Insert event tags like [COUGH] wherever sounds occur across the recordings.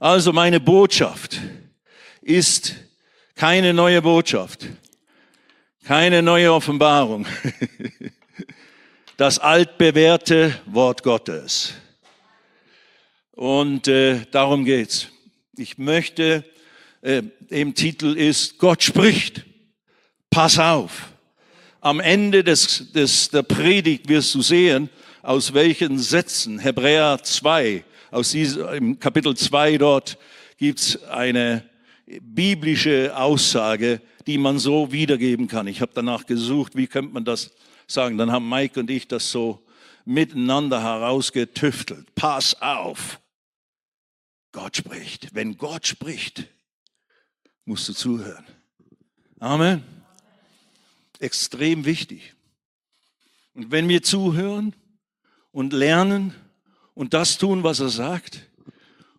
Also meine Botschaft ist keine neue Botschaft, keine neue Offenbarung. [LAUGHS] Das altbewährte Wort Gottes. Und äh, darum geht's. Ich möchte, äh, im Titel ist Gott spricht. Pass auf. Am Ende des, des, der Predigt wirst du sehen, aus welchen Sätzen, Hebräer 2, aus diesem, im Kapitel 2 dort gibt's eine biblische Aussage, die man so wiedergeben kann. Ich habe danach gesucht, wie könnte man das sagen. Dann haben Mike und ich das so miteinander herausgetüftelt. Pass auf. Gott spricht. Wenn Gott spricht, musst du zuhören. Amen. Extrem wichtig. Und wenn wir zuhören und lernen und das tun, was er sagt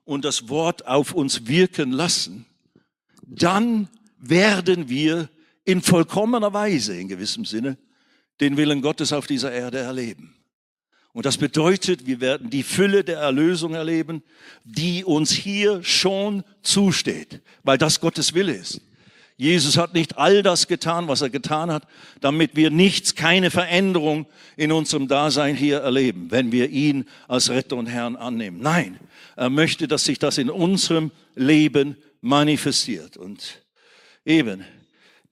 und das Wort auf uns wirken lassen, dann werden wir in vollkommener Weise, in gewissem Sinne, den Willen Gottes auf dieser Erde erleben. Und das bedeutet, wir werden die Fülle der Erlösung erleben, die uns hier schon zusteht, weil das Gottes Wille ist. Jesus hat nicht all das getan, was er getan hat, damit wir nichts, keine Veränderung in unserem Dasein hier erleben, wenn wir ihn als Retter und Herrn annehmen. Nein, er möchte, dass sich das in unserem Leben manifestiert. Und eben,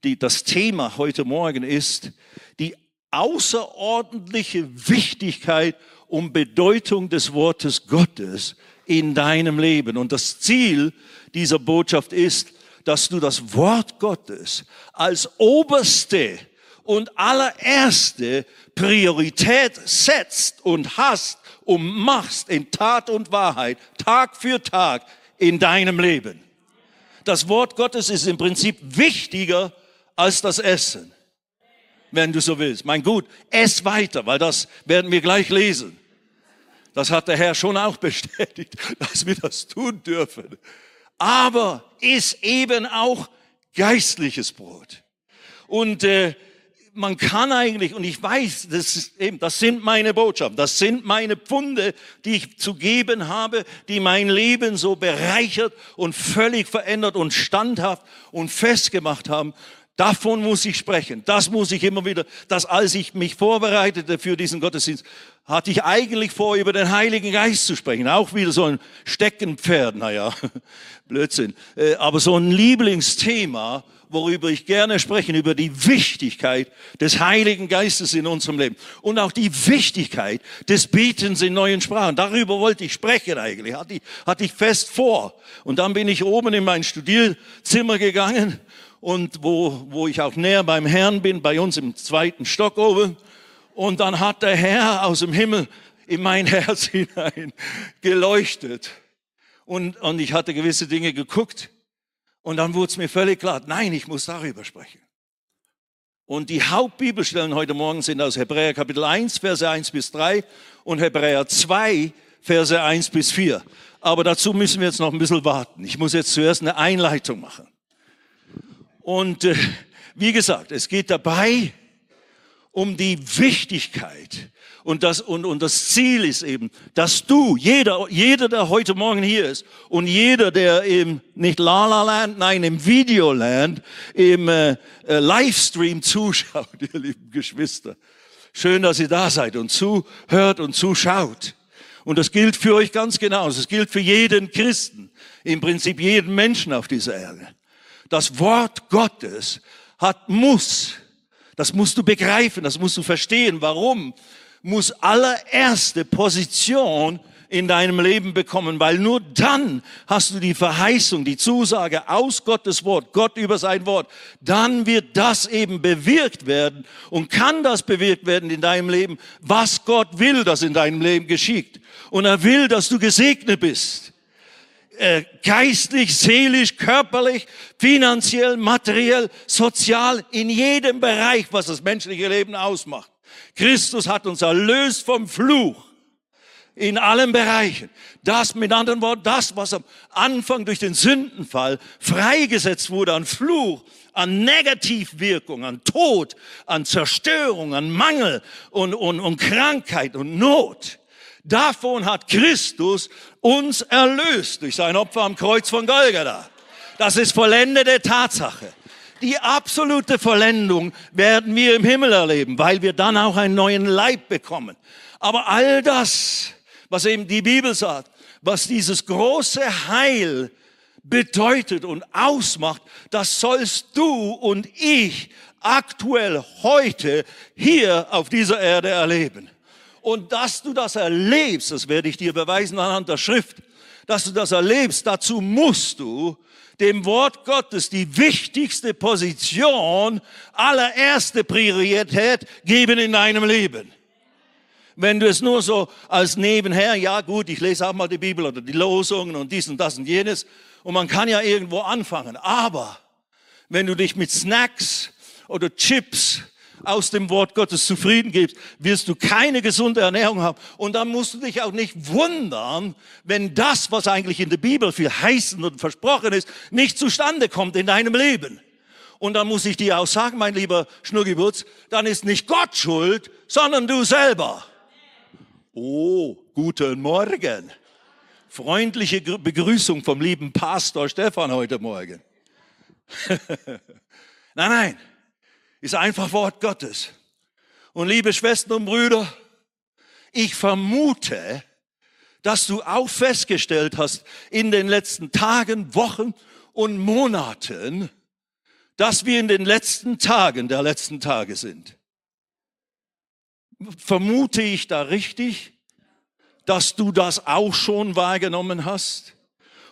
die, das Thema heute Morgen ist die außerordentliche Wichtigkeit und Bedeutung des Wortes Gottes in deinem Leben. Und das Ziel dieser Botschaft ist, dass du das Wort Gottes als oberste und allererste Priorität setzt und hast und machst in Tat und Wahrheit, Tag für Tag in deinem Leben. Das Wort Gottes ist im Prinzip wichtiger als das Essen, wenn du so willst. Mein Gut, ess weiter, weil das werden wir gleich lesen. Das hat der Herr schon auch [LAUGHS] bestätigt, dass wir das tun dürfen aber ist eben auch geistliches Brot. Und äh, man kann eigentlich, und ich weiß, das, ist eben, das sind meine Botschaften, das sind meine Pfunde, die ich zu geben habe, die mein Leben so bereichert und völlig verändert und standhaft und festgemacht haben. Davon muss ich sprechen. Das muss ich immer wieder, dass als ich mich vorbereitete für diesen Gottesdienst, hatte ich eigentlich vor, über den Heiligen Geist zu sprechen. Auch wieder so ein Steckenpferd, naja, [LAUGHS] Blödsinn. Äh, aber so ein Lieblingsthema, worüber ich gerne spreche, über die Wichtigkeit des Heiligen Geistes in unserem Leben und auch die Wichtigkeit des Betens in neuen Sprachen. Darüber wollte ich sprechen eigentlich, hatte ich, hatte ich fest vor. Und dann bin ich oben in mein Studierzimmer gegangen und wo, wo ich auch näher beim Herrn bin, bei uns im zweiten Stock oben. Und dann hat der Herr aus dem Himmel in mein [LAUGHS] Herz hinein geleuchtet. Und, und ich hatte gewisse Dinge geguckt. Und dann wurde es mir völlig klar, nein, ich muss darüber sprechen. Und die Hauptbibelstellen heute Morgen sind aus Hebräer Kapitel 1, Verse 1 bis 3 und Hebräer 2, Verse 1 bis 4. Aber dazu müssen wir jetzt noch ein bisschen warten. Ich muss jetzt zuerst eine Einleitung machen. Und äh, wie gesagt, es geht dabei um die Wichtigkeit und das, und, und das Ziel ist eben, dass du, jeder, jeder, der heute Morgen hier ist und jeder, der eben nicht La La Land, nein, im Videoland, im äh, äh, Livestream zuschaut, [LAUGHS] ihr lieben Geschwister. Schön, dass ihr da seid und zuhört und zuschaut. Und das gilt für euch ganz genauso. Das gilt für jeden Christen, im Prinzip jeden Menschen auf dieser Erde das Wort Gottes hat muss, das musst du begreifen, das musst du verstehen. Warum? Muss allererste Position in deinem Leben bekommen, weil nur dann hast du die Verheißung, die Zusage aus Gottes Wort, Gott über sein Wort, dann wird das eben bewirkt werden und kann das bewirkt werden in deinem Leben, was Gott will, dass in deinem Leben geschieht. Und er will, dass du gesegnet bist äh, geistlich, seelisch, körperlich, finanziell, materiell, sozial, in jedem Bereich, was das menschliche Leben ausmacht. Christus hat uns erlöst vom Fluch in allen Bereichen. Das, mit anderen Worten, das, was am Anfang durch den Sündenfall freigesetzt wurde an Fluch, an Negativwirkung, an Tod, an Zerstörung, an Mangel und, und, und Krankheit und Not Davon hat Christus uns erlöst durch sein Opfer am Kreuz von Golgatha. Das ist vollendete Tatsache. Die absolute Vollendung werden wir im Himmel erleben, weil wir dann auch einen neuen Leib bekommen. Aber all das, was eben die Bibel sagt, was dieses große Heil bedeutet und ausmacht, das sollst du und ich aktuell heute hier auf dieser Erde erleben. Und dass du das erlebst, das werde ich dir beweisen anhand der Schrift, dass du das erlebst, dazu musst du dem Wort Gottes die wichtigste Position, allererste Priorität geben in deinem Leben. Wenn du es nur so als nebenher, ja gut, ich lese auch mal die Bibel oder die Losungen und dies und das und jenes, und man kann ja irgendwo anfangen. Aber wenn du dich mit Snacks oder Chips aus dem Wort Gottes zufrieden gibst, wirst du keine gesunde Ernährung haben. Und dann musst du dich auch nicht wundern, wenn das, was eigentlich in der Bibel viel heißen und versprochen ist, nicht zustande kommt in deinem Leben. Und dann muss ich dir auch sagen, mein lieber Schnurgibutz, dann ist nicht Gott schuld, sondern du selber. Oh, guten Morgen freundliche Begrüßung vom lieben Pastor Stefan heute Morgen. [LAUGHS] nein, nein, ist einfach Wort Gottes. Und liebe Schwestern und Brüder, ich vermute, dass du auch festgestellt hast in den letzten Tagen, Wochen und Monaten, dass wir in den letzten Tagen der letzten Tage sind. Vermute ich da richtig? dass du das auch schon wahrgenommen hast?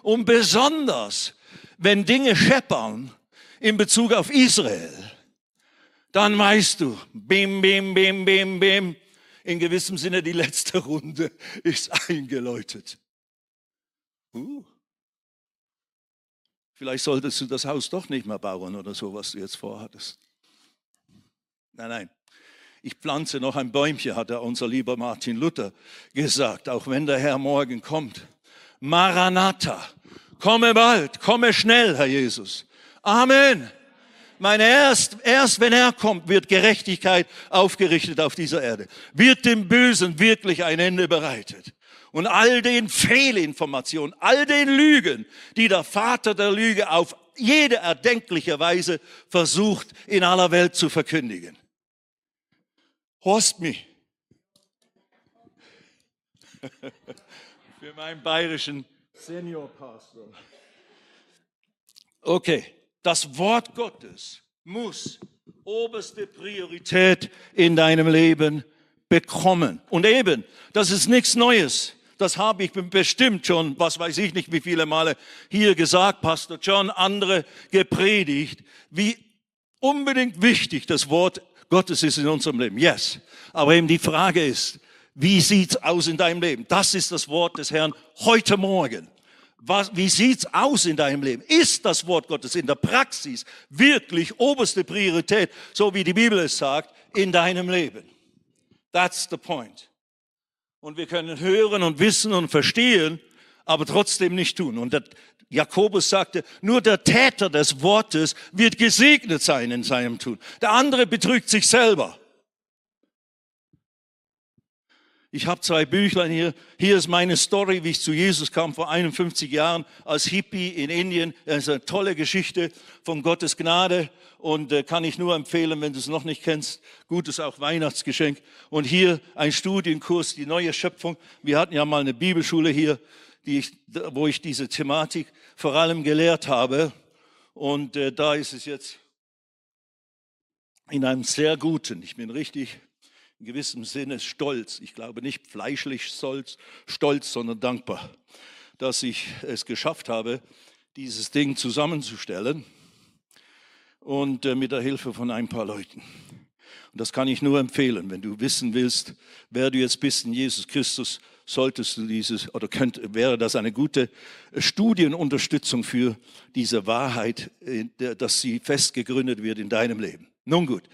Und besonders, wenn Dinge scheppern in Bezug auf Israel, dann weißt du, bim, bim, bim, bim, bim, in gewissem Sinne die letzte Runde ist eingeläutet. Uh. Vielleicht solltest du das Haus doch nicht mehr bauen oder so, was du jetzt vorhattest. Nein, nein. Ich pflanze noch ein Bäumchen, hat er unser lieber Martin Luther gesagt, auch wenn der Herr morgen kommt. Maranatha, komme bald, komme schnell, Herr Jesus. Amen. Meine erst, erst wenn er kommt, wird Gerechtigkeit aufgerichtet auf dieser Erde. Wird dem Bösen wirklich ein Ende bereitet. Und all den Fehlinformationen, all den Lügen, die der Vater der Lüge auf jede erdenkliche Weise versucht, in aller Welt zu verkündigen. Horst mich. [LAUGHS] Für meinen bayerischen Seniorpastor. Okay, das Wort Gottes muss oberste Priorität in deinem Leben bekommen. Und eben, das ist nichts Neues. Das habe ich bestimmt schon, was weiß ich nicht, wie viele Male hier gesagt, Pastor John, andere gepredigt, wie unbedingt wichtig das Wort Gottes ist in unserem Leben. Yes. Aber eben die Frage ist, wie sieht's aus in deinem Leben? Das ist das Wort des Herrn heute Morgen. Was, wie sieht's aus in deinem Leben? Ist das Wort Gottes in der Praxis wirklich oberste Priorität, so wie die Bibel es sagt, in deinem Leben? That's the point. Und wir können hören und wissen und verstehen, aber trotzdem nicht tun. Und Jakobus sagte, nur der Täter des Wortes wird gesegnet sein in seinem Tun. Der andere betrügt sich selber. Ich habe zwei Büchlein hier. Hier ist meine Story, wie ich zu Jesus kam vor 51 Jahren als Hippie in Indien. Das ist eine tolle Geschichte von Gottes Gnade und äh, kann ich nur empfehlen, wenn du es noch nicht kennst. Gutes auch Weihnachtsgeschenk. Und hier ein Studienkurs, die neue Schöpfung. Wir hatten ja mal eine Bibelschule hier ich, wo ich diese Thematik vor allem gelehrt habe. Und äh, da ist es jetzt in einem sehr guten, ich bin richtig in gewissem Sinne stolz, ich glaube nicht fleischlich stolz, stolz, sondern dankbar, dass ich es geschafft habe, dieses Ding zusammenzustellen und äh, mit der Hilfe von ein paar Leuten. Und das kann ich nur empfehlen, wenn du wissen willst, wer du jetzt bist in Jesus Christus, solltest du dieses, oder könnt, wäre das eine gute Studienunterstützung für diese Wahrheit, äh, dass sie fest gegründet wird in deinem Leben. Nun gut,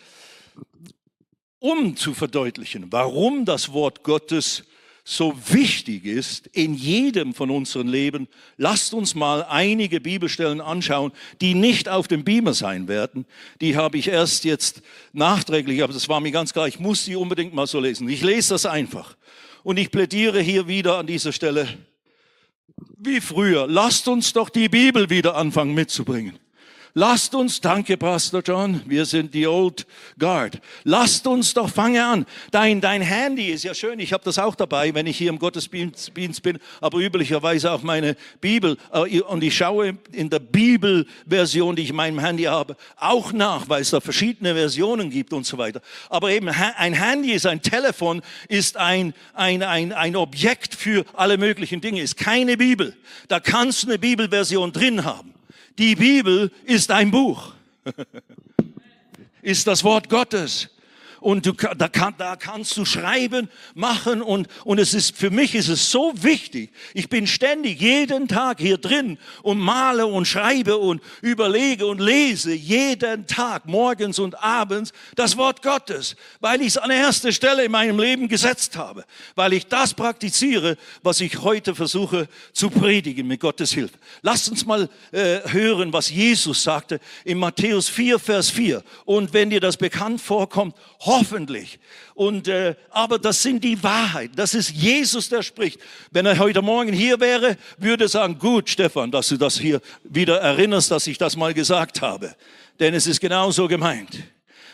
um zu verdeutlichen, warum das Wort Gottes so wichtig ist in jedem von unseren Leben, lasst uns mal einige Bibelstellen anschauen, die nicht auf dem Beamer sein werden. Die habe ich erst jetzt nachträglich, aber das war mir ganz klar, ich muss sie unbedingt mal so lesen. Ich lese das einfach. Und ich plädiere hier wieder an dieser Stelle, wie früher, lasst uns doch die Bibel wieder anfangen mitzubringen. Lasst uns, danke Pastor John, wir sind die Old Guard. Lasst uns doch, fange an. Dein, dein Handy ist ja schön, ich habe das auch dabei, wenn ich hier im Gottesdienst bin, aber üblicherweise auch meine Bibel. Äh, und ich schaue in der Bibelversion, die ich in meinem Handy habe, auch nach, weil es da verschiedene Versionen gibt und so weiter. Aber eben ein Handy ist ein Telefon, ist ein, ein, ein, ein Objekt für alle möglichen Dinge, ist keine Bibel. Da kannst du eine Bibelversion drin haben. Die Bibel ist ein Buch, ist das Wort Gottes und du, da, kann, da kannst du schreiben, machen und, und es ist, für mich ist es so wichtig. Ich bin ständig jeden Tag hier drin und male und schreibe und überlege und lese jeden Tag, morgens und abends, das Wort Gottes, weil ich es an erster Stelle in meinem Leben gesetzt habe, weil ich das praktiziere, was ich heute versuche zu predigen mit Gottes Hilfe. Lasst uns mal äh, hören, was Jesus sagte in Matthäus 4, Vers 4. Und wenn dir das bekannt vorkommt, hoffentlich. Und, äh, aber das sind die Wahrheiten. Das ist Jesus, der spricht. Wenn er heute Morgen hier wäre, würde er sagen, gut, Stefan, dass du das hier wieder erinnerst, dass ich das mal gesagt habe. Denn es ist genauso gemeint.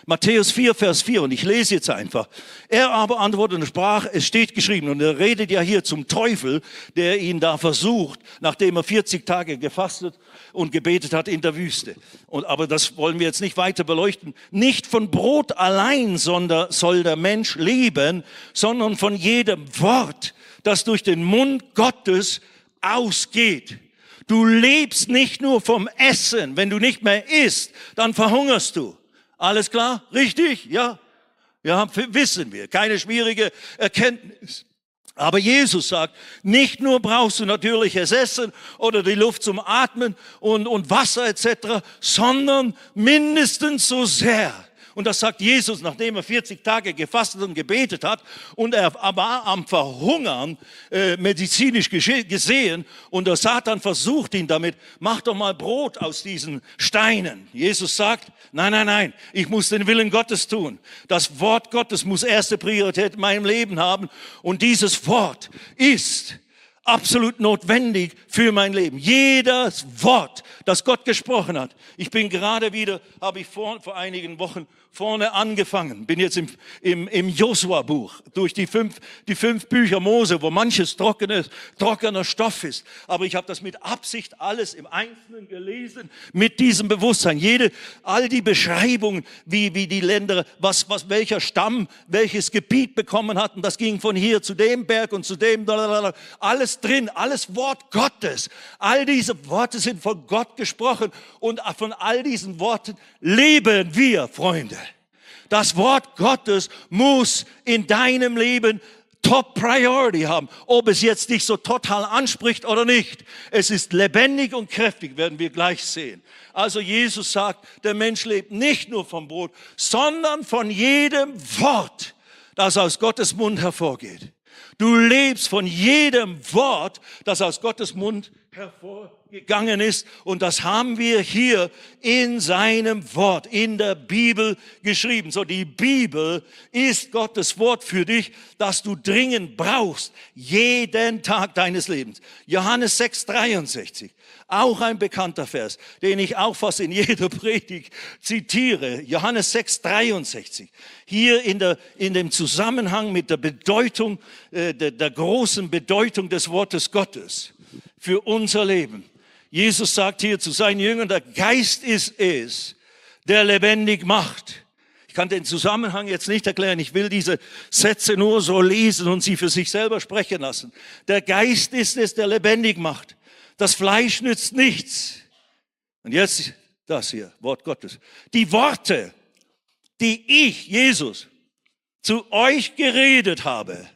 Matthäus 4, Vers 4, und ich lese jetzt einfach. Er aber antwortete und sprach, es steht geschrieben, und er redet ja hier zum Teufel, der ihn da versucht, nachdem er 40 Tage gefastet und gebetet hat in der Wüste. Und, aber das wollen wir jetzt nicht weiter beleuchten. Nicht von Brot allein sondern soll der Mensch leben, sondern von jedem Wort, das durch den Mund Gottes ausgeht. Du lebst nicht nur vom Essen. Wenn du nicht mehr isst, dann verhungerst du. Alles klar? Richtig? Ja? Ja, wissen wir. Keine schwierige Erkenntnis. Aber Jesus sagt, nicht nur brauchst du natürliches Essen oder die Luft zum Atmen und, und Wasser etc., sondern mindestens so sehr und das sagt Jesus, nachdem er 40 Tage gefastet und gebetet hat und er war am Verhungern, äh, medizinisch gesehen. Und der Satan versucht ihn damit, mach doch mal Brot aus diesen Steinen. Jesus sagt, nein, nein, nein, ich muss den Willen Gottes tun. Das Wort Gottes muss erste Priorität in meinem Leben haben. Und dieses Wort ist absolut notwendig für mein Leben. Jedes Wort, das Gott gesprochen hat. Ich bin gerade wieder, habe ich vor, vor einigen Wochen vorne angefangen, bin jetzt im, im, im Josua-Buch, durch die fünf, die fünf Bücher Mose, wo manches trockenes, trockener Stoff ist. Aber ich habe das mit Absicht alles im Einzelnen gelesen, mit diesem Bewusstsein. Jede, all die Beschreibungen, wie, wie die Länder, was, was, welcher Stamm, welches Gebiet bekommen hatten, das ging von hier zu dem Berg und zu dem, alles drin, alles Wort Gottes. All diese Worte sind von Gott gesprochen und von all diesen Worten leben wir, Freunde. Das Wort Gottes muss in deinem Leben Top Priority haben, ob es jetzt dich so total anspricht oder nicht. Es ist lebendig und kräftig, werden wir gleich sehen. Also Jesus sagt, der Mensch lebt nicht nur vom Brot, sondern von jedem Wort, das aus Gottes Mund hervorgeht. Du lebst von jedem Wort, das aus Gottes Mund hervorgegangen ist. Und das haben wir hier in seinem Wort, in der Bibel geschrieben. So, die Bibel ist Gottes Wort für dich, das du dringend brauchst, jeden Tag deines Lebens. Johannes 6, 63. Auch ein bekannter Vers, den ich auch fast in jeder [LAUGHS] Predigt zitiere. Johannes 6, 63. Hier in, der, in dem Zusammenhang mit der Bedeutung, äh, der, der großen Bedeutung des Wortes Gottes für unser Leben. Jesus sagt hier zu seinen Jüngern, der Geist ist es, der lebendig macht. Ich kann den Zusammenhang jetzt nicht erklären. Ich will diese Sätze nur so lesen und sie für sich selber sprechen lassen. Der Geist ist es, der lebendig macht. Das Fleisch nützt nichts. Und jetzt das hier, Wort Gottes. Die Worte, die ich, Jesus, zu euch geredet habe,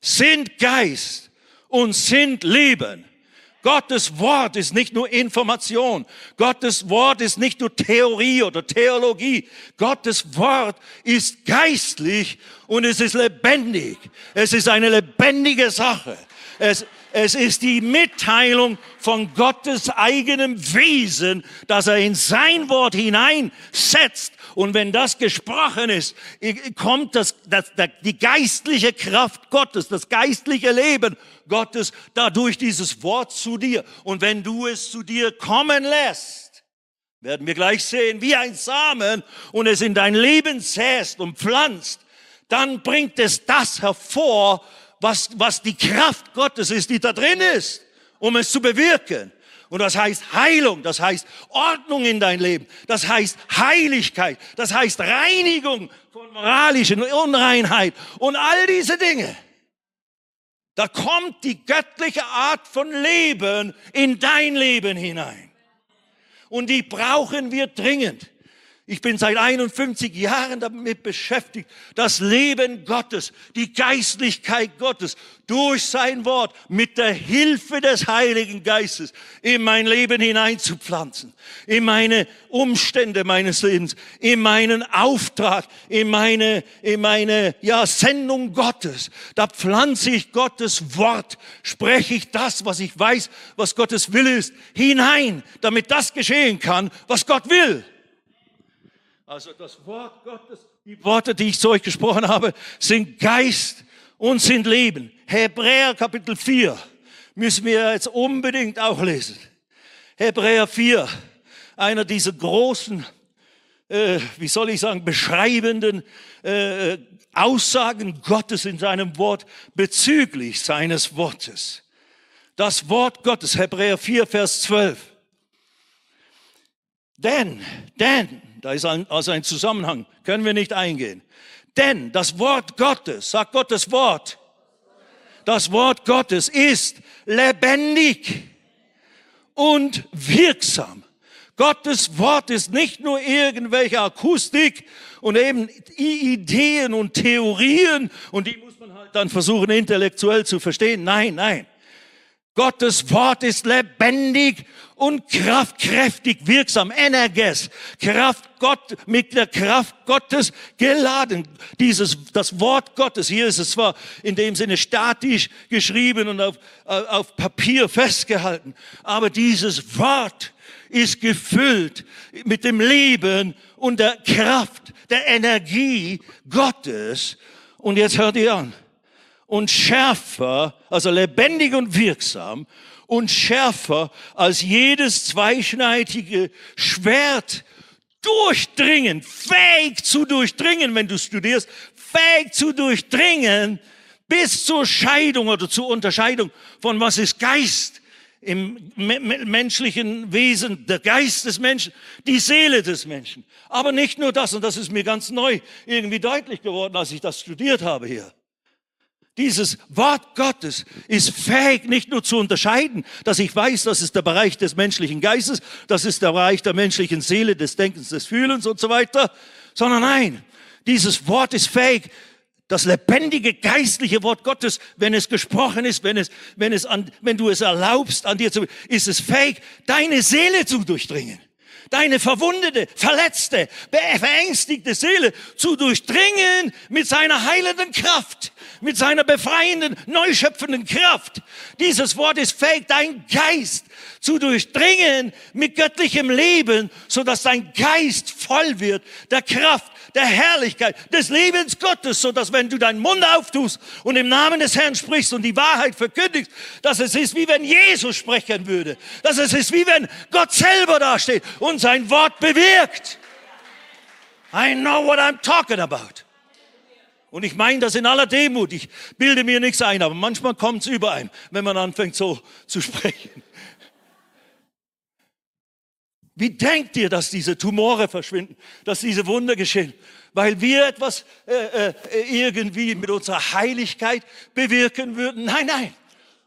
sind Geist und sind Leben. Gottes Wort ist nicht nur Information. Gottes Wort ist nicht nur Theorie oder Theologie. Gottes Wort ist geistlich und es ist lebendig. Es ist eine lebendige Sache. Es, Es ist die Mitteilung von Gottes eigenem Wesen, dass er in sein Wort hineinsetzt. Und wenn das gesprochen ist, kommt das, das, das, die geistliche Kraft Gottes, das geistliche Leben Gottes dadurch dieses Wort zu dir. Und wenn du es zu dir kommen lässt, werden wir gleich sehen, wie ein Samen und es in dein Leben säst und pflanzt, dann bringt es das hervor, was, was die Kraft Gottes ist, die da drin ist, um es zu bewirken. Und das heißt Heilung, das heißt Ordnung in dein Leben, das heißt Heiligkeit, das heißt Reinigung von moralischen Unreinheit und all diese Dinge. Da kommt die göttliche Art von Leben in dein Leben hinein. Und die brauchen wir dringend. Ich bin seit 51 Jahren damit beschäftigt, das Leben Gottes, die Geistlichkeit Gottes durch sein Wort mit der Hilfe des Heiligen Geistes in mein Leben hineinzupflanzen, in meine Umstände meines Lebens, in meinen Auftrag, in meine, in meine, ja, Sendung Gottes. Da pflanze ich Gottes Wort, spreche ich das, was ich weiß, was Gottes Wille ist, hinein, damit das geschehen kann, was Gott will. Also das Wort Gottes, die Worte, die ich zu euch gesprochen habe, sind Geist und sind Leben. Hebräer Kapitel 4 müssen wir jetzt unbedingt auch lesen. Hebräer 4, einer dieser großen, äh, wie soll ich sagen, beschreibenden äh, Aussagen Gottes in seinem Wort bezüglich seines Wortes. Das Wort Gottes, Hebräer 4, Vers 12. Denn, denn, da ist ein, also ein Zusammenhang, können wir nicht eingehen. Denn das Wort Gottes, sagt Gottes Wort, das Wort Gottes ist lebendig und wirksam. Gottes Wort ist nicht nur irgendwelche Akustik und eben Ideen und Theorien und die muss man halt dann versuchen intellektuell zu verstehen. Nein, nein. Gottes Wort ist lebendig und kraftkräftig wirksam, Energes, Kraft Gott, mit der Kraft Gottes geladen. Dieses, das Wort Gottes, hier ist es zwar in dem Sinne statisch geschrieben und auf, auf Papier festgehalten, aber dieses Wort ist gefüllt mit dem Leben und der Kraft, der Energie Gottes. Und jetzt hört ihr an. Und schärfer, also lebendig und wirksam und schärfer als jedes zweischneidige Schwert durchdringen, fähig zu durchdringen, wenn du studierst, fähig zu durchdringen bis zur Scheidung oder zur Unterscheidung von was ist Geist im menschlichen Wesen, der Geist des Menschen, die Seele des Menschen. Aber nicht nur das, und das ist mir ganz neu irgendwie deutlich geworden, als ich das studiert habe hier. Dieses Wort Gottes ist fähig, nicht nur zu unterscheiden, dass ich weiß, das ist der Bereich des menschlichen Geistes, das ist der Bereich der menschlichen Seele, des Denkens, des Fühlens und so weiter, sondern nein, dieses Wort ist fähig, das lebendige geistliche Wort Gottes, wenn es gesprochen ist, wenn es, wenn es an, wenn du es erlaubst, an dir zu, ist es fähig, deine Seele zu durchdringen. Deine verwundete, verletzte, verängstigte Seele zu durchdringen mit seiner heilenden Kraft, mit seiner befreienden, neuschöpfenden Kraft. Dieses Wort ist fähig, dein Geist zu durchdringen mit göttlichem Leben, so dass dein Geist voll wird der Kraft, der Herrlichkeit, des Lebens Gottes, so dass wenn du deinen Mund auftust und im Namen des Herrn sprichst und die Wahrheit verkündigst, dass es ist wie wenn Jesus sprechen würde, dass es ist wie wenn Gott selber dasteht und sein Wort bewirkt. I know what I'm talking about. Und ich meine das in aller Demut. Ich bilde mir nichts ein, aber manchmal kommt es überein, wenn man anfängt so zu sprechen. Wie denkt ihr, dass diese Tumore verschwinden, dass diese Wunder geschehen? Weil wir etwas äh, äh, irgendwie mit unserer Heiligkeit bewirken würden? Nein, nein.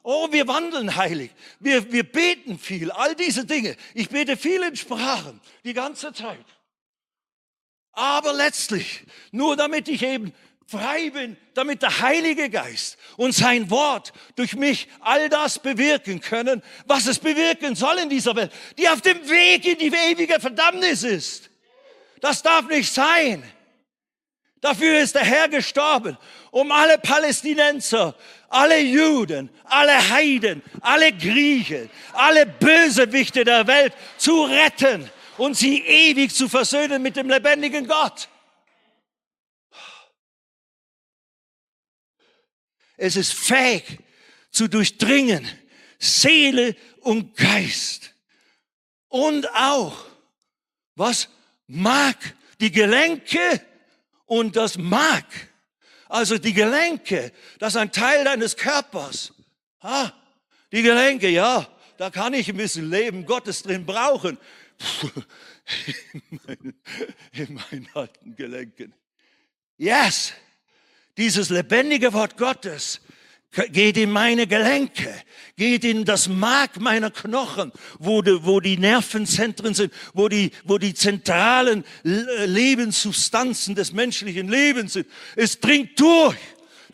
Oh, wir wandeln heilig. Wir, wir beten viel. All diese Dinge. Ich bete viel in Sprachen. Die ganze Zeit. Aber letztlich, nur damit ich eben frei bin, damit der Heilige Geist und sein Wort durch mich all das bewirken können, was es bewirken soll in dieser Welt, die auf dem Weg in die ewige Verdammnis ist. Das darf nicht sein. Dafür ist der Herr gestorben, um alle Palästinenser alle Juden, alle Heiden, alle Griechen, alle Bösewichte der Welt zu retten und sie ewig zu versöhnen mit dem lebendigen Gott. Es ist fähig zu durchdringen, Seele und Geist. Und auch, was mag die Gelenke und das Mark. Also die Gelenke, das ist ein Teil deines Körpers. Ah, die Gelenke, ja, da kann ich ein bisschen Leben Gottes drin brauchen. [LAUGHS] in, meinen, in meinen alten Gelenken. Yes, dieses lebendige Wort Gottes geht in meine Gelenke, geht in das Mark meiner Knochen, wo die, wo die Nervenzentren sind, wo die, wo die zentralen Lebenssubstanzen des menschlichen Lebens sind. Es dringt durch,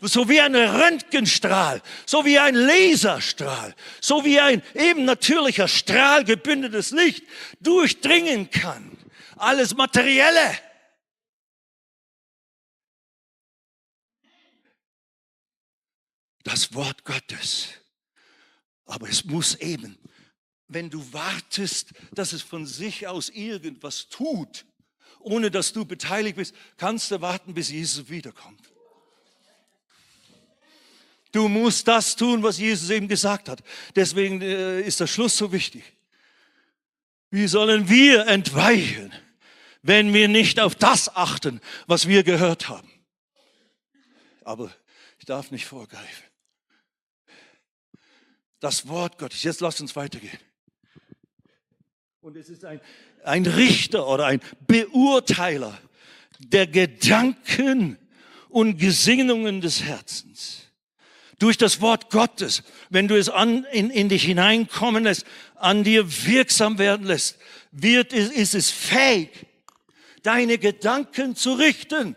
so wie ein Röntgenstrahl, so wie ein Laserstrahl, so wie ein eben natürlicher Strahl gebündetes Licht durchdringen kann. Alles Materielle. Das Wort Gottes. Aber es muss eben, wenn du wartest, dass es von sich aus irgendwas tut, ohne dass du beteiligt bist, kannst du warten, bis Jesus wiederkommt. Du musst das tun, was Jesus eben gesagt hat. Deswegen äh, ist der Schluss so wichtig. Wie sollen wir entweichen, wenn wir nicht auf das achten, was wir gehört haben? Aber ich darf nicht vorgreifen das Wort Gottes. Jetzt lasst uns weitergehen. Und es ist ein, ein Richter oder ein Beurteiler der Gedanken und Gesinnungen des Herzens. Durch das Wort Gottes, wenn du es an, in, in dich hineinkommen lässt, an dir wirksam werden lässt, wird, ist, ist es fähig, deine Gedanken zu richten.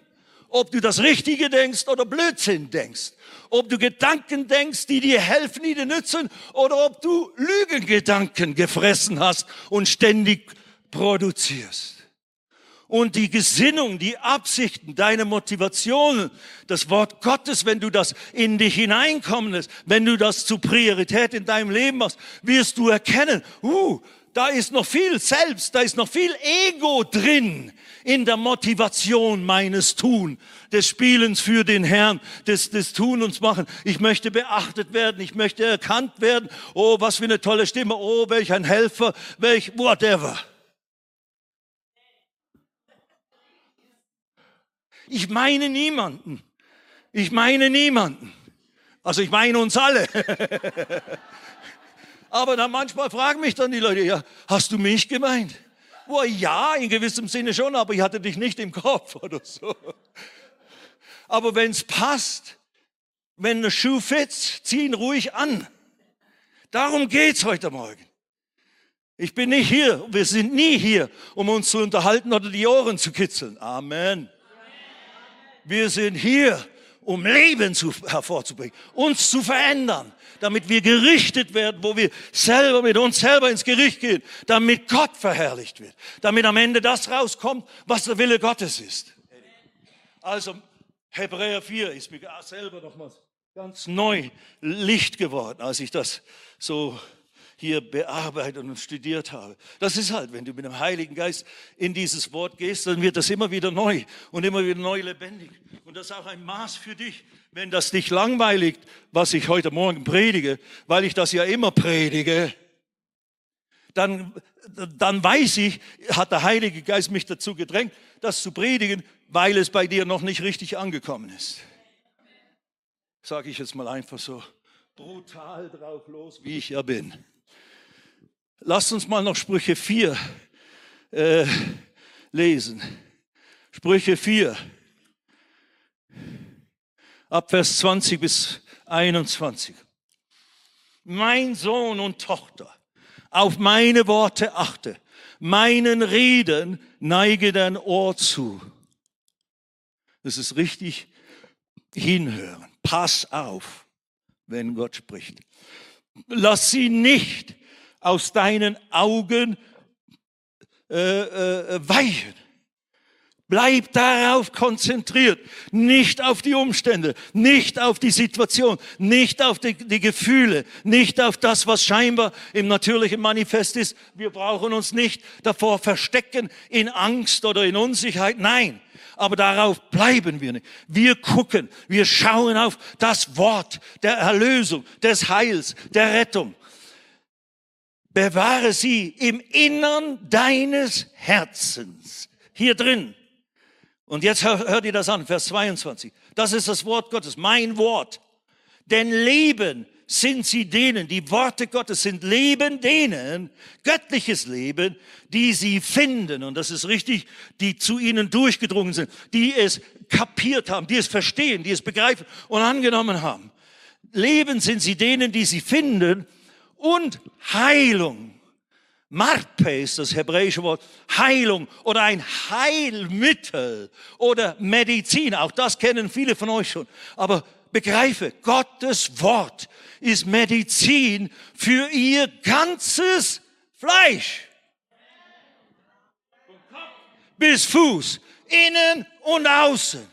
Ob du das Richtige denkst oder Blödsinn denkst ob du Gedanken denkst, die dir helfen, die dir nützen, oder ob du Lügengedanken gefressen hast und ständig produzierst. Und die Gesinnung, die Absichten, deine Motivationen, das Wort Gottes, wenn du das in dich hineinkommen lässt, wenn du das zu Priorität in deinem Leben machst, wirst du erkennen, uh, da ist noch viel Selbst, da ist noch viel Ego drin in der Motivation meines Tun, des Spielens für den Herrn, des, des Tun und Machen. Ich möchte beachtet werden, ich möchte erkannt werden. Oh, was für eine tolle Stimme. Oh, welch ein Helfer, welch whatever. Ich meine niemanden. Ich meine niemanden. Also ich meine uns alle. [LAUGHS] Aber dann manchmal fragen mich dann die Leute, ja, hast du mich gemeint? Boah, ja, in gewissem Sinne schon, aber ich hatte dich nicht im Kopf [LAUGHS] oder so. Aber wenn es passt, wenn der Schuh fitzt, zieh ihn ruhig an. Darum geht's heute Morgen. Ich bin nicht hier, wir sind nie hier, um uns zu unterhalten oder die Ohren zu kitzeln. Amen. Wir sind hier, um Leben zu, hervorzubringen, uns zu verändern, damit wir gerichtet werden, wo wir selber mit uns selber ins Gericht gehen, damit Gott verherrlicht wird, damit am Ende das rauskommt, was der Wille Gottes ist. Also Hebräer 4 ist mir selber nochmals ganz neu Licht geworden, als ich das so hier bearbeitet und studiert habe. Das ist halt, wenn du mit dem Heiligen Geist in dieses Wort gehst, dann wird das immer wieder neu und immer wieder neu lebendig. Und das ist auch ein Maß für dich, wenn das dich langweiligt, was ich heute Morgen predige, weil ich das ja immer predige, dann, dann weiß ich, hat der Heilige Geist mich dazu gedrängt, das zu predigen, weil es bei dir noch nicht richtig angekommen ist. Sage ich jetzt mal einfach so brutal drauf los, wie ich ja bin. Lasst uns mal noch Sprüche 4 äh, lesen. Sprüche 4, ab Vers 20 bis 21. Mein Sohn und Tochter, auf meine Worte achte, meinen Reden neige dein Ohr zu. Das ist richtig hinhören. Pass auf, wenn Gott spricht. Lass sie nicht aus deinen Augen äh, äh, weichen. Bleib darauf konzentriert, nicht auf die Umstände, nicht auf die Situation, nicht auf die, die, Gefühle, nicht auf das, was scheinbar im natürlichen Manifest ist. Wir brauchen uns nicht davor verstecken in Angst oder in Unsicherheit. Nein, aber darauf bleiben wir nicht. Wir gucken, wir schauen auf das Wort der Erlösung, des Heils, der Rettung. Bewahre sie im Innern deines Herzens. Hier drin. Und jetzt hört ihr das an, Vers 22. Das ist das Wort Gottes, mein Wort. Denn Leben sind sie denen, die Worte Gottes sind Leben denen, göttliches Leben, die sie finden. Und das ist richtig, die zu ihnen durchgedrungen sind, die es kapiert haben, die es verstehen, die es begreifen und angenommen haben. Leben sind sie denen, die sie finden und Heilung. Marpe ist das hebräische Wort Heilung oder ein Heilmittel oder Medizin. Auch das kennen viele von euch schon. Aber begreife, Gottes Wort ist Medizin für ihr ganzes Fleisch. Bis Fuß, innen und außen.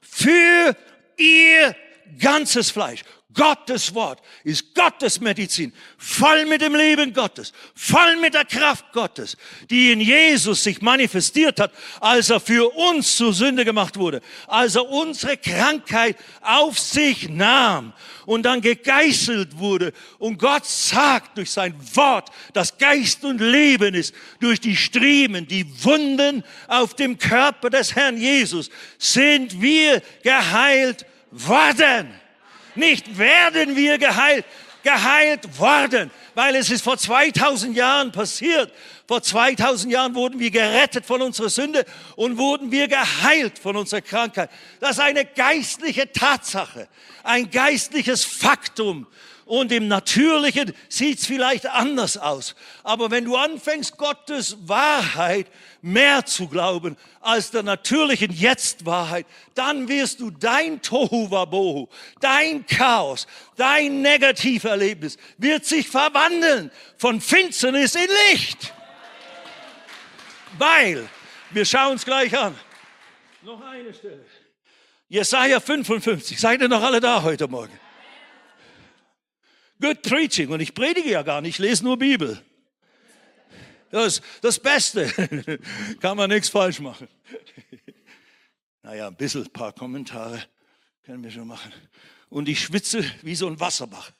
Für ihr ganzes Fleisch. Gottes Wort ist Gottes Medizin, voll mit dem Leben Gottes, voll mit der Kraft Gottes, die in Jesus sich manifestiert hat, als er für uns zur Sünde gemacht wurde, als er unsere Krankheit auf sich nahm und dann gegeißelt wurde. Und Gott sagt durch sein Wort, das Geist und Leben ist, durch die Striemen, die Wunden auf dem Körper des Herrn Jesus, sind wir geheilt worden. Nicht werden wir geheilt, geheilt worden, weil es ist vor 2000 Jahren passiert. Vor 2000 Jahren wurden wir gerettet von unserer Sünde und wurden wir geheilt von unserer Krankheit. Das ist eine geistliche Tatsache, ein geistliches Faktum. Und im Natürlichen sieht es vielleicht anders aus. Aber wenn du anfängst, Gottes Wahrheit mehr zu glauben als der natürlichen Jetzt-Wahrheit, dann wirst du dein Tohuwabohu, dein Chaos, dein Negativerlebnis wird sich verwandeln von Finsternis in Licht. Weil, wir schauen es gleich an, noch eine Stelle. Jesaja 55, seid ihr noch alle da heute Morgen? Good preaching. Und ich predige ja gar nicht, ich lese nur Bibel. Das das Beste. [LAUGHS] Kann man nichts falsch machen. [LAUGHS] Naja, ein bisschen, ein paar Kommentare können wir schon machen. Und ich schwitze wie so ein Wasserbach.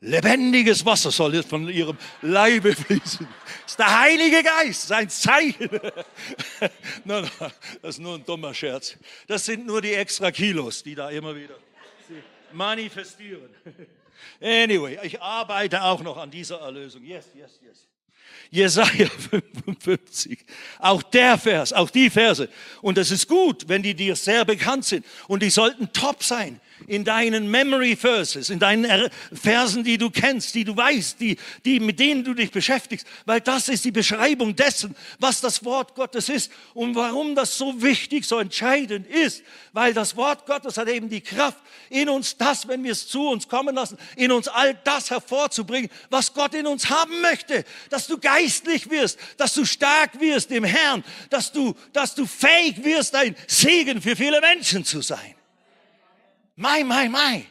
Lebendiges Wasser soll jetzt von ihrem Leibe [LAUGHS] fließen. Das ist der Heilige Geist, sein Zeichen. no, no, das ist nur ein dummer Scherz. Das sind nur die extra Kilos, die da immer wieder manifestieren. [LAUGHS] Anyway, ich arbeite auch noch an dieser Erlösung. Yes, yes, yes. Jesaja [LAUGHS] 55. Auch der Vers, auch die Verse. Und es ist gut, wenn die dir sehr bekannt sind. Und die sollten top sein in deinen Memory Verses, in deinen Versen, die du kennst, die du weißt, die, die, mit denen du dich beschäftigst, weil das ist die Beschreibung dessen, was das Wort Gottes ist und warum das so wichtig, so entscheidend ist, weil das Wort Gottes hat eben die Kraft, in uns das, wenn wir es zu uns kommen lassen, in uns all das hervorzubringen, was Gott in uns haben möchte, dass du geistlich wirst, dass du stark wirst im Herrn, dass du, dass du fähig wirst, ein Segen für viele Menschen zu sein. Mai, mai, mai.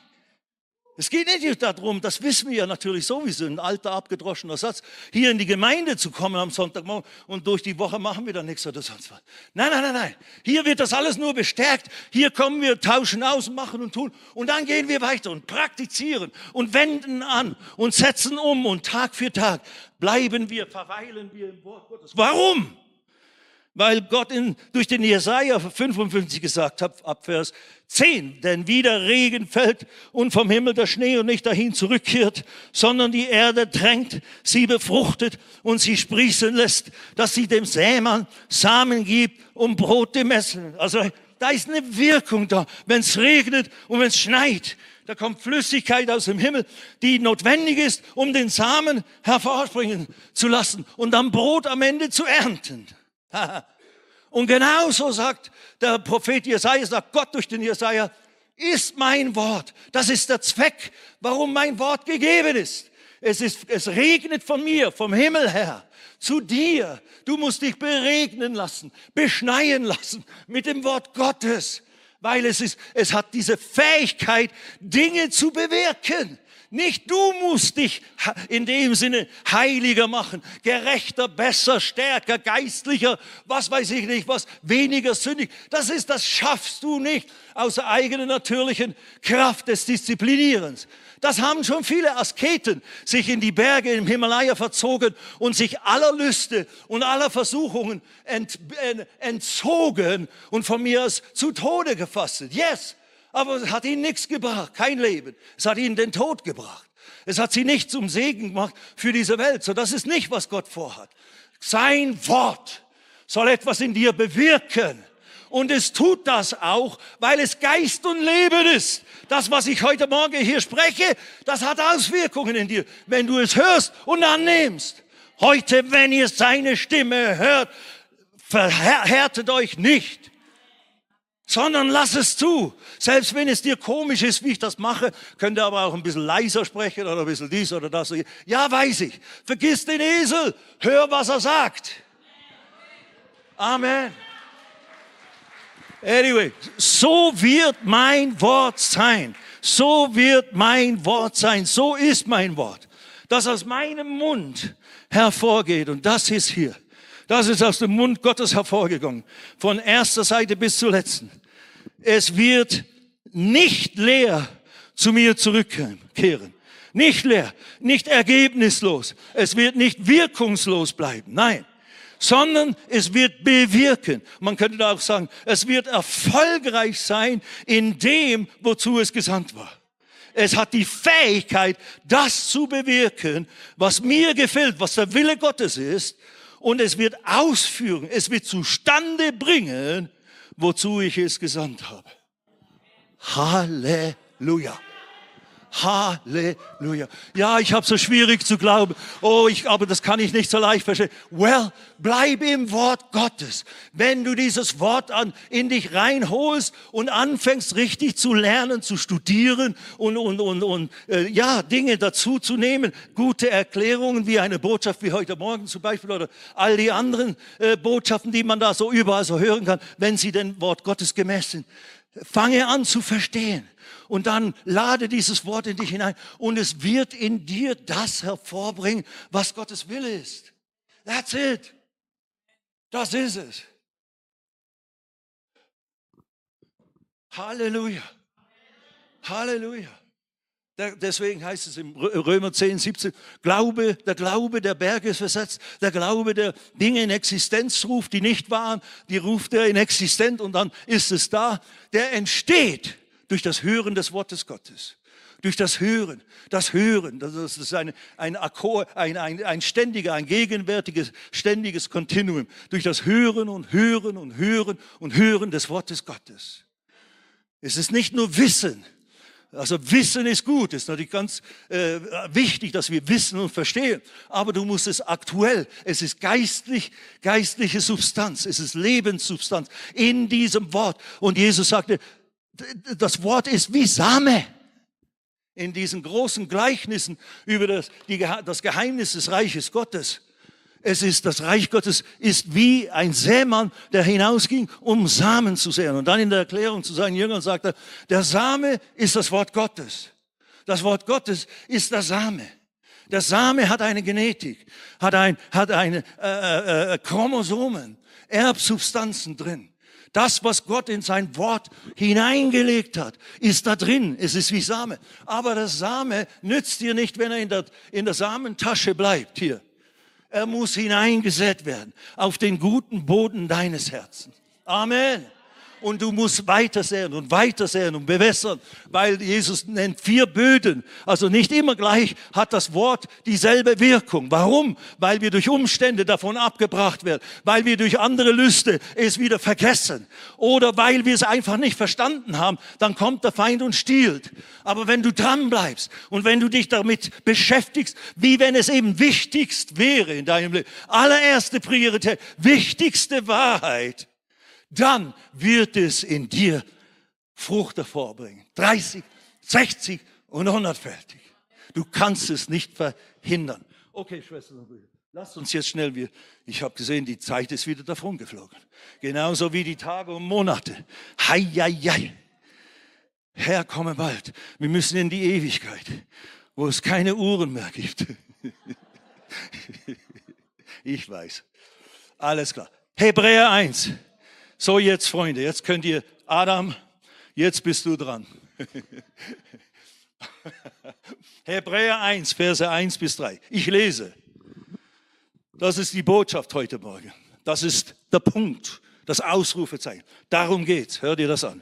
Es geht nicht darum, das wissen wir ja natürlich sowieso, ein alter abgedroschener Satz, hier in die Gemeinde zu kommen am Sonntagmorgen und durch die Woche machen wir dann nichts oder sonst was. Nein, nein, nein, nein. Hier wird das alles nur bestärkt. Hier kommen wir, tauschen aus, machen und tun. Und dann gehen wir weiter und praktizieren und wenden an und setzen um und Tag für Tag bleiben wir, verweilen wir im Wort Gottes. Warum? weil Gott in, durch den Jesaja 55 gesagt hat, ab Vers 10, denn wieder Regen fällt und vom Himmel der Schnee und nicht dahin zurückkehrt, sondern die Erde drängt, sie befruchtet und sie sprießen lässt, dass sie dem Sämann Samen gibt und Brot dem Essen. Also da ist eine Wirkung da, wenn es regnet und wenn es schneit. Da kommt Flüssigkeit aus dem Himmel, die notwendig ist, um den Samen hervorspringen zu lassen und dann Brot am Ende zu ernten. [LAUGHS] Und genauso sagt der Prophet Jesaja, sagt Gott durch den Jesaja, ist mein Wort. Das ist der Zweck, warum mein Wort gegeben ist. Es, ist, es regnet von mir, vom Himmel her, zu dir. Du musst dich beregnen lassen, beschneien lassen mit dem Wort Gottes, weil es ist, es hat diese Fähigkeit, Dinge zu bewirken. Nicht du musst dich in dem Sinne heiliger machen, gerechter, besser, stärker, geistlicher, was weiß ich nicht, was weniger sündig. Das ist, das schaffst du nicht aus der eigenen natürlichen Kraft des Disziplinierens. Das haben schon viele Asketen sich in die Berge im Himalaya verzogen und sich aller Lüste und aller Versuchungen ent, entzogen und von mir aus zu Tode gefasst. Yes, aber es hat ihnen nichts gebracht, kein Leben. Es hat ihnen den Tod gebracht. Es hat sie nicht zum Segen gemacht für diese Welt. So, das ist nicht, was Gott vorhat. Sein Wort soll etwas in dir bewirken. Und es tut das auch, weil es Geist und Leben ist. Das, was ich heute Morgen hier spreche, das hat Auswirkungen in dir, wenn du es hörst und annimmst. Heute, wenn ihr seine Stimme hört, verhärtet euch nicht sondern lass es zu. Selbst wenn es dir komisch ist, wie ich das mache, könnt ihr aber auch ein bisschen leiser sprechen oder ein bisschen dies oder das. Ja, weiß ich. Vergiss den Esel. Hör, was er sagt. Amen. Anyway, so wird mein Wort sein. So wird mein Wort sein. So ist mein Wort. Das aus meinem Mund hervorgeht. Und das ist hier. Das ist aus dem Mund Gottes hervorgegangen. Von erster Seite bis zur letzten. Es wird nicht leer zu mir zurückkehren. Nicht leer, nicht ergebnislos. Es wird nicht wirkungslos bleiben. Nein. Sondern es wird bewirken. Man könnte da auch sagen, es wird erfolgreich sein in dem, wozu es gesandt war. Es hat die Fähigkeit, das zu bewirken, was mir gefällt, was der Wille Gottes ist und es wird ausführen, es wird zustande bringen, wozu ich es gesandt habe. Halleluja. Halleluja. Ja, ich habe so schwierig zu glauben. Oh, ich, aber das kann ich nicht so leicht verstehen. Well, bleib im Wort Gottes. Wenn du dieses Wort an, in dich reinholst und anfängst richtig zu lernen, zu studieren und, und, und, und äh, ja, Dinge dazu zu nehmen, gute Erklärungen wie eine Botschaft wie heute Morgen zum Beispiel oder all die anderen äh, Botschaften, die man da so überall so hören kann, wenn sie dem Wort Gottes gemäß sind. Fange an zu verstehen und dann lade dieses Wort in dich hinein und es wird in dir das hervorbringen, was Gottes Wille ist. That's it. Das ist es. Halleluja. Halleluja. Deswegen heißt es im Römer 10, 17, Glaube, der Glaube der Berge ist versetzt, der Glaube der Dinge in Existenz ruft, die nicht waren, die ruft er in Existenz und dann ist es da. Der entsteht durch das Hören des Wortes Gottes. Durch das Hören, das Hören, das ist ein, ein Akkord, ein, ein, ein ständiger, ein gegenwärtiges, ständiges Kontinuum. Durch das Hören und Hören und Hören und Hören des Wortes Gottes. Es ist nicht nur Wissen, also Wissen ist gut, ist natürlich ganz äh, wichtig, dass wir wissen und verstehen. Aber du musst es aktuell, es ist geistlich, geistliche Substanz, es ist Lebenssubstanz in diesem Wort. Und Jesus sagte, das Wort ist wie Same. In diesen großen Gleichnissen über das, die, das Geheimnis des Reiches Gottes. Es ist, das Reich Gottes ist wie ein Sämann, der hinausging, um Samen zu säen. Und dann in der Erklärung zu seinen Jüngern sagt er, der Same ist das Wort Gottes. Das Wort Gottes ist der Same. Der Same hat eine Genetik, hat, ein, hat eine äh, äh, äh Chromosomen, Erbsubstanzen drin. Das, was Gott in sein Wort hineingelegt hat, ist da drin. Es ist wie Same. Aber der Same nützt dir nicht, wenn er in der, in der Samentasche bleibt hier. Er muss hineingesät werden auf den guten Boden deines Herzens. Amen und du musst weiter säen und weiter säen und bewässern, weil Jesus nennt vier Böden. Also nicht immer gleich hat das Wort dieselbe Wirkung. Warum? Weil wir durch Umstände davon abgebracht werden, weil wir durch andere Lüste es wieder vergessen oder weil wir es einfach nicht verstanden haben, dann kommt der Feind und stiehlt. Aber wenn du dran bleibst und wenn du dich damit beschäftigst, wie wenn es eben wichtigst wäre in deinem Leben, allererste Priorität, wichtigste Wahrheit, dann wird es in dir Frucht hervorbringen. 30, 60 und 100-fältig. Du kannst es nicht ver hindern. Okay, Schwestern und Brüder, lasst uns jetzt schnell, wir, ich habe gesehen, die Zeit ist wieder davon geflogen. Genauso wie die Tage und Monate. Hei, hei, hei. Herr, komme bald. Wir müssen in die Ewigkeit, wo es keine Uhren mehr gibt. [LAUGHS] ich weiß. Alles klar. Hebräer 1. So jetzt, Freunde, jetzt könnt ihr, Adam, jetzt bist du dran. [LAUGHS] Hebräer 1, Verse 1 bis 3. Ich lese. Das ist die Botschaft heute Morgen. Das ist der Punkt, das Ausrufezeichen. Darum geht's. Hört ihr das an?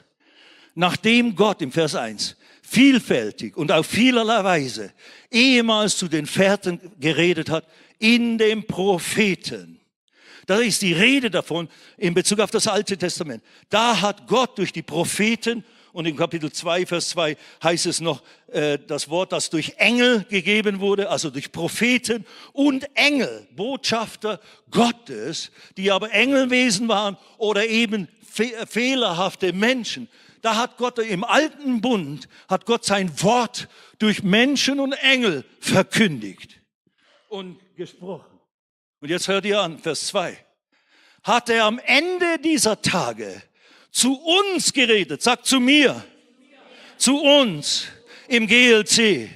Nachdem Gott im Vers 1 vielfältig und auf vielerlei Weise ehemals zu den Vätern geredet hat, in dem Propheten. Da ist die Rede davon in Bezug auf das Alte Testament. Da hat Gott durch die Propheten und im Kapitel 2, Vers 2 heißt es noch äh, das Wort, das durch Engel gegeben wurde, also durch Propheten und Engel, Botschafter Gottes, die aber Engelwesen waren oder eben fe fehlerhafte Menschen. Da hat Gott im alten Bund, hat Gott sein Wort durch Menschen und Engel verkündigt und gesprochen. Und jetzt hört ihr an, Vers 2. Hat er am Ende dieser Tage zu uns geredet, sagt zu mir, zu uns im GLC.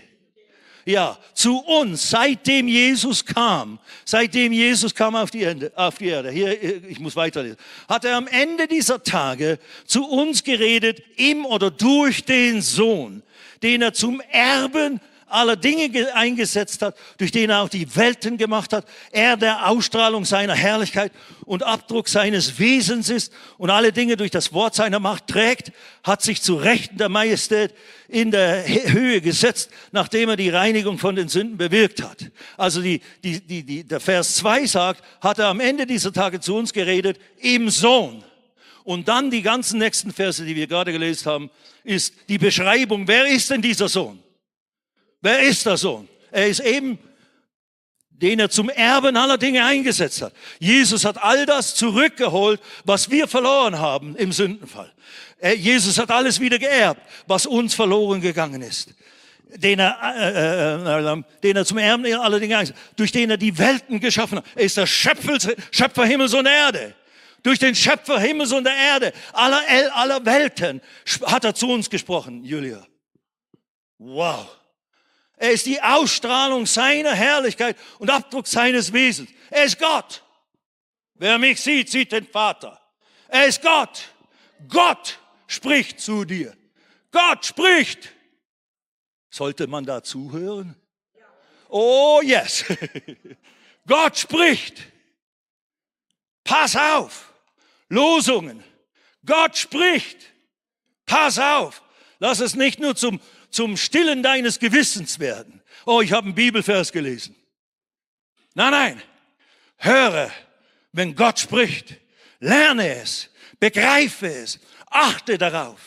Ja, zu uns, seitdem Jesus kam, seitdem Jesus kam auf die, Erde, auf die Erde, hier, ich muss weiterlesen, hat er am Ende dieser Tage zu uns geredet, im oder durch den Sohn, den er zum Erben aller Dinge eingesetzt hat, durch den er auch die Welten gemacht hat. Er der Ausstrahlung seiner Herrlichkeit und Abdruck seines Wesens ist und alle Dinge durch das Wort seiner Macht trägt, hat sich zu Rechten der Majestät in der Höhe gesetzt, nachdem er die Reinigung von den Sünden bewirkt hat. Also die, die, die, die, der Vers 2 sagt, hat er am Ende dieser Tage zu uns geredet, im Sohn. Und dann die ganzen nächsten Verse, die wir gerade gelesen haben, ist die Beschreibung, wer ist denn dieser Sohn? Wer ist der Sohn? Er ist eben, den er zum Erben aller Dinge eingesetzt hat. Jesus hat all das zurückgeholt, was wir verloren haben im Sündenfall. Jesus hat alles wieder geerbt, was uns verloren gegangen ist. Den er, äh, äh, äh, den er zum Erben aller Dinge eingesetzt hat, durch den er die Welten geschaffen hat. Er ist der Schöpfer, Schöpfer Himmels und Erde durch den Schöpfer Himmels und der Erde, aller, aller Welten, hat er zu uns gesprochen, Julia. Wow. Er ist die Ausstrahlung seiner Herrlichkeit und Abdruck seines Wesens. Er ist Gott. Wer mich sieht, sieht den Vater. Er ist Gott. Gott spricht zu dir. Gott spricht. Sollte man da zuhören? Oh yes. [LAUGHS] Gott spricht. Pass auf. Losungen. Gott spricht. Pass auf. Lass es nicht nur zum zum Stillen deines Gewissens werden. Oh, ich habe einen Bibelvers gelesen. Nein, nein. Höre, wenn Gott spricht, lerne es, begreife es, achte darauf.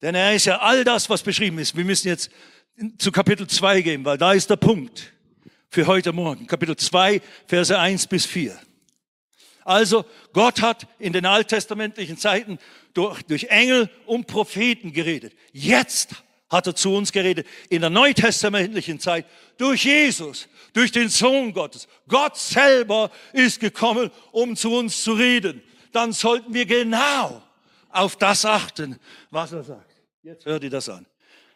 Denn er ist ja all das, was beschrieben ist. Wir müssen jetzt zu Kapitel 2 gehen, weil da ist der Punkt für heute Morgen. Kapitel 2, Verse 1 bis 4. Also, Gott hat in den alttestamentlichen Zeiten durch, durch Engel und Propheten geredet. Jetzt hat er zu uns geredet in der neutestamentlichen Zeit durch Jesus, durch den Sohn Gottes. Gott selber ist gekommen, um zu uns zu reden. Dann sollten wir genau auf das achten, was er sagt. Jetzt hört ihr das an.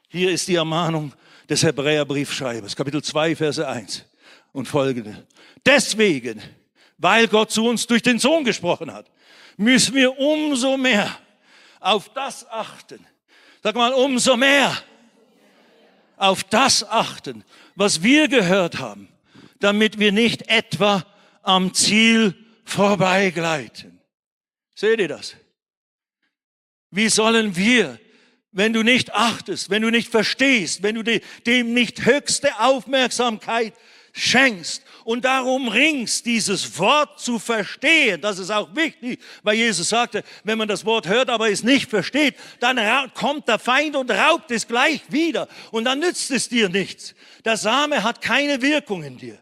Hier ist die Ermahnung des Hebräerbriefschreibers, Kapitel 2, Verse 1 und folgende. Deswegen, weil Gott zu uns durch den Sohn gesprochen hat, müssen wir umso mehr auf das achten, Sag mal, umso mehr auf das achten, was wir gehört haben, damit wir nicht etwa am Ziel vorbeigleiten. Seht ihr das? Wie sollen wir, wenn du nicht achtest, wenn du nicht verstehst, wenn du dem nicht höchste Aufmerksamkeit schenkst und darum ringst, dieses Wort zu verstehen. Das ist auch wichtig, weil Jesus sagte, wenn man das Wort hört, aber es nicht versteht, dann kommt der Feind und raubt es gleich wieder und dann nützt es dir nichts. Der Same hat keine Wirkung in dir.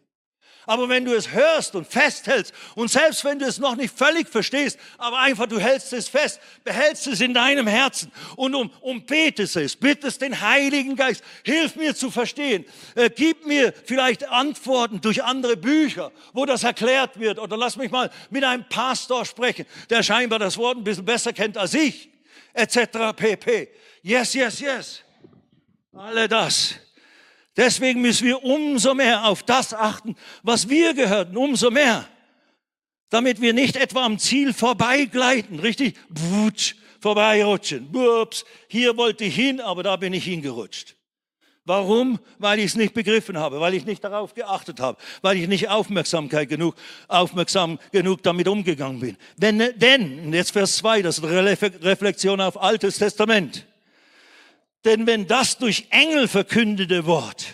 Aber wenn du es hörst und festhältst und selbst wenn du es noch nicht völlig verstehst, aber einfach du hältst es fest, behältst es in deinem Herzen und um, um betest es, bittest den Heiligen Geist, hilf mir zu verstehen, äh, gib mir vielleicht Antworten durch andere Bücher, wo das erklärt wird oder lass mich mal mit einem Pastor sprechen, der scheinbar das Wort ein bisschen besser kennt als ich, etc. pp. Yes, yes, yes. Alle das. Deswegen müssen wir umso mehr auf das achten, was wir gehörten, umso mehr. Damit wir nicht etwa am Ziel vorbeigleiten, richtig? Wutsch, vorbeirutschen. Bups, hier wollte ich hin, aber da bin ich hingerutscht. Warum? Weil ich es nicht begriffen habe, weil ich nicht darauf geachtet habe, weil ich nicht Aufmerksamkeit genug, aufmerksam genug damit umgegangen bin. Wenn, denn, jetzt Vers 2, das ist eine Reflexion auf Altes Testament. Denn wenn das durch Engel verkündete Wort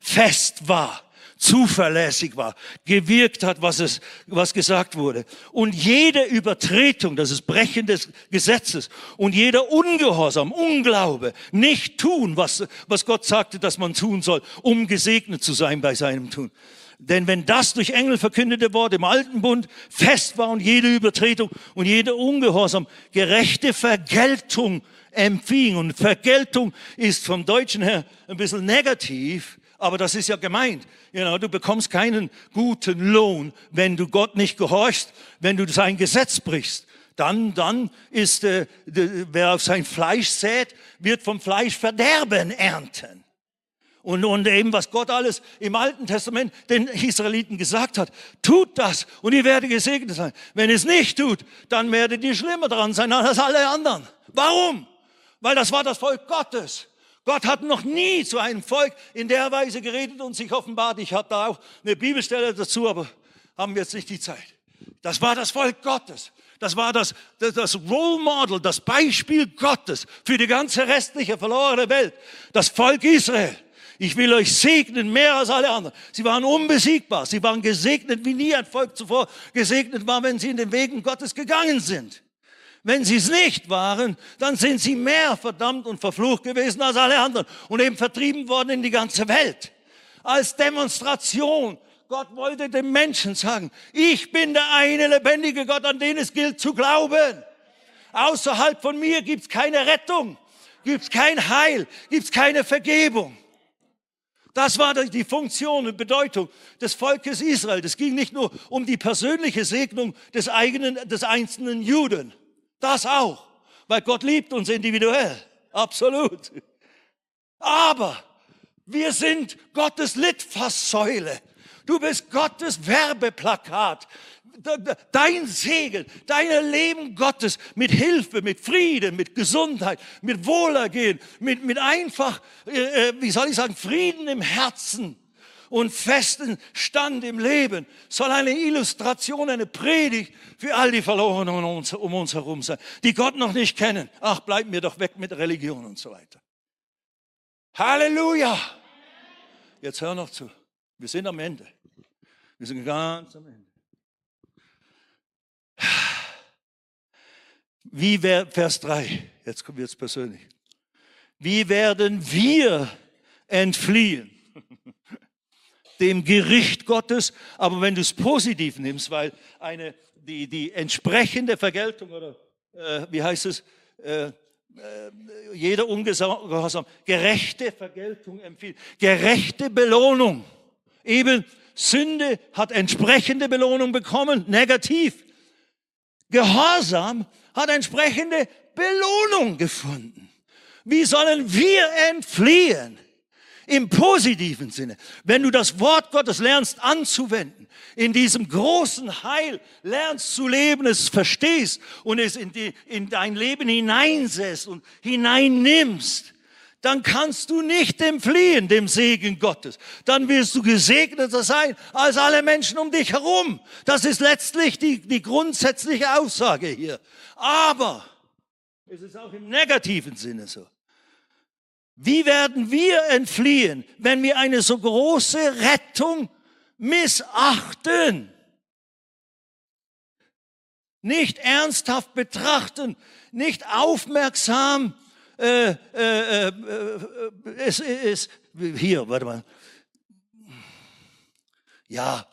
fest war, zuverlässig war, gewirkt hat, was es, was gesagt wurde. Und jede Übertretung, das ist Brechen des Gesetzes und jeder Ungehorsam, Unglaube, nicht tun, was, was Gott sagte, dass man tun soll, um gesegnet zu sein bei seinem Tun. Denn wenn das durch Engel verkündete Wort im alten Bund fest war und jede Übertretung und jede Ungehorsam gerechte Vergeltung empfing. Und Vergeltung ist vom Deutschen her ein bisschen negativ, aber das ist ja gemeint. You know, du bekommst keinen guten Lohn, wenn du Gott nicht gehorchst, wenn du sein Gesetz brichst. Dann, dann ist, äh, wer auf sein Fleisch sät, wird vom Fleisch Verderben ernten. Und, und eben, was Gott alles im Alten Testament den Israeliten gesagt hat, tut das und ihr werdet gesegnet sein. Wenn es nicht tut, dann werdet ihr schlimmer dran sein als alle anderen. Warum? Weil das war das Volk Gottes. Gott hat noch nie zu einem Volk in der Weise geredet und sich offenbart. Ich habe da auch eine Bibelstelle dazu, aber haben wir jetzt nicht die Zeit. Das war das Volk Gottes. Das war das, das, das Role Model, das Beispiel Gottes für die ganze restliche verlorene Welt. Das Volk Israel. Ich will euch segnen mehr als alle anderen. Sie waren unbesiegbar. Sie waren gesegnet, wie nie ein Volk zuvor gesegnet war, wenn sie in den Wegen Gottes gegangen sind. Wenn sie es nicht waren, dann sind sie mehr verdammt und verflucht gewesen als alle anderen und eben vertrieben worden in die ganze Welt. Als Demonstration. Gott wollte dem Menschen sagen, ich bin der eine lebendige Gott, an den es gilt zu glauben. Außerhalb von mir gibt's keine Rettung, gibt's kein Heil, gibt's keine Vergebung. Das war die Funktion und Bedeutung des Volkes Israel. Es ging nicht nur um die persönliche Segnung des eigenen, des einzelnen Juden. Das auch, weil Gott liebt uns individuell. Absolut. Aber wir sind Gottes Litfaßsäule. Du bist Gottes Werbeplakat. Dein Segen, dein Leben Gottes mit Hilfe, mit Frieden, mit Gesundheit, mit Wohlergehen, mit, mit einfach, äh, äh wie soll ich sagen, Frieden im Herzen und festen Stand im Leben soll eine Illustration, eine Predigt für all die Verlorenen um uns, um herum sein, die Gott noch nicht kennen. Ach, bleib mir doch weg mit Religion und so weiter. Halleluja! Jetzt hör noch zu. Wir sind am Ende. Wir sind ganz am Ende. Wie wär, Vers 3, jetzt kommt jetzt persönlich. Wie werden wir entfliehen? Dem Gericht Gottes. Aber wenn du es positiv nimmst, weil eine, die, die entsprechende Vergeltung oder äh, wie heißt es, äh, äh, jeder Ungehorsam, gerechte Vergeltung empfiehlt, gerechte Belohnung. Eben Sünde hat entsprechende Belohnung bekommen, negativ. Gehorsam hat entsprechende Belohnung gefunden. Wie sollen wir entfliehen? Im positiven Sinne. Wenn du das Wort Gottes lernst anzuwenden, in diesem großen Heil lernst zu leben, es verstehst und es in, die, in dein Leben hineinsetzt und hineinnimmst, dann kannst du nicht entfliehen dem Segen Gottes. Dann wirst du gesegneter sein als alle Menschen um dich herum. Das ist letztlich die, die grundsätzliche Aussage hier. Aber es ist auch im negativen Sinne so. Wie werden wir entfliehen, wenn wir eine so große Rettung missachten? Nicht ernsthaft betrachten, nicht aufmerksam. Äh, äh, äh, äh es ist hier, warte mal. Ja,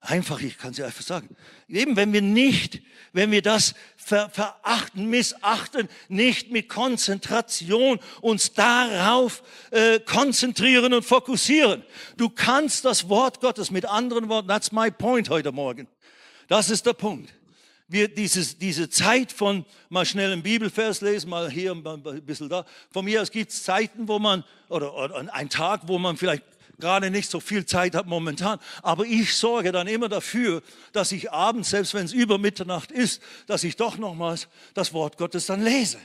Einfach, ich kann es ja einfach sagen. Eben, wenn wir nicht, wenn wir das ver, verachten, missachten, nicht mit Konzentration uns darauf äh, konzentrieren und fokussieren. Du kannst das Wort Gottes mit anderen Worten, that's my point heute Morgen. Das ist der Punkt. Wir, dieses, diese Zeit von mal schnell einen Bibelvers lesen, mal hier, mal ein bisschen da. Von mir aus gibt es Zeiten, wo man, oder, oder ein Tag, wo man vielleicht gerade nicht so viel Zeit habe momentan. Aber ich sorge dann immer dafür, dass ich abends, selbst wenn es über Mitternacht ist, dass ich doch nochmals das Wort Gottes dann lese.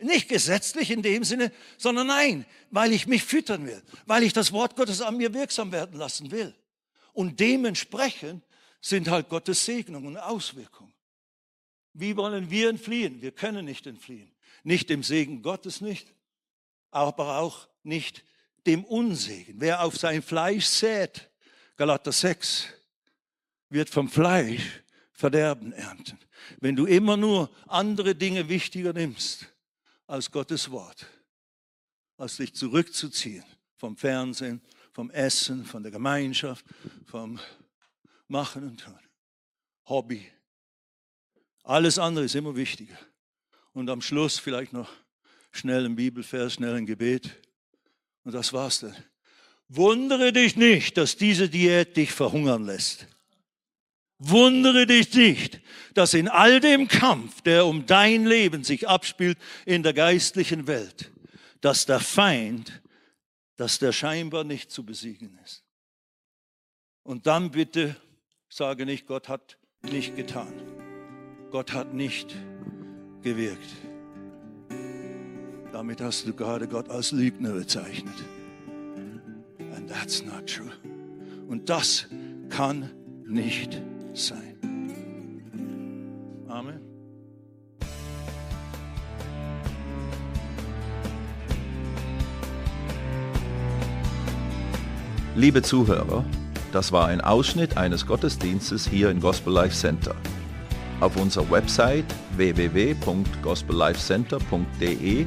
Nicht gesetzlich in dem Sinne, sondern nein, weil ich mich füttern will, weil ich das Wort Gottes an mir wirksam werden lassen will. Und dementsprechend sind halt Gottes Segnungen und Auswirkungen. Wie wollen wir entfliehen? Wir können nicht entfliehen. Nicht dem Segen Gottes nicht, aber auch nicht dem Unsegen. Wer auf sein Fleisch sät, Galater 6, wird vom Fleisch Verderben ernten. Wenn du immer nur andere Dinge wichtiger nimmst als Gottes Wort, als dich zurückzuziehen vom Fernsehen, vom Essen, von der Gemeinschaft, vom Machen und Tun, Hobby. Alles andere ist immer wichtiger. Und am Schluss vielleicht noch schnell ein Bibelvers, schnell ein Gebet. Und das war's dann. Wundere dich nicht, dass diese Diät dich verhungern lässt. Wundere dich nicht, dass in all dem Kampf, der um dein Leben sich abspielt in der geistlichen Welt, dass der Feind, dass der scheinbar nicht zu besiegen ist. Und dann bitte sage nicht, Gott hat nicht getan. Gott hat nicht gewirkt. Damit hast du gerade Gott als Lügner bezeichnet. And that's not true. Und das kann nicht sein. Amen. Liebe Zuhörer, das war ein Ausschnitt eines Gottesdienstes hier im Gospel Life Center. Auf unserer Website www.gospellifecenter.de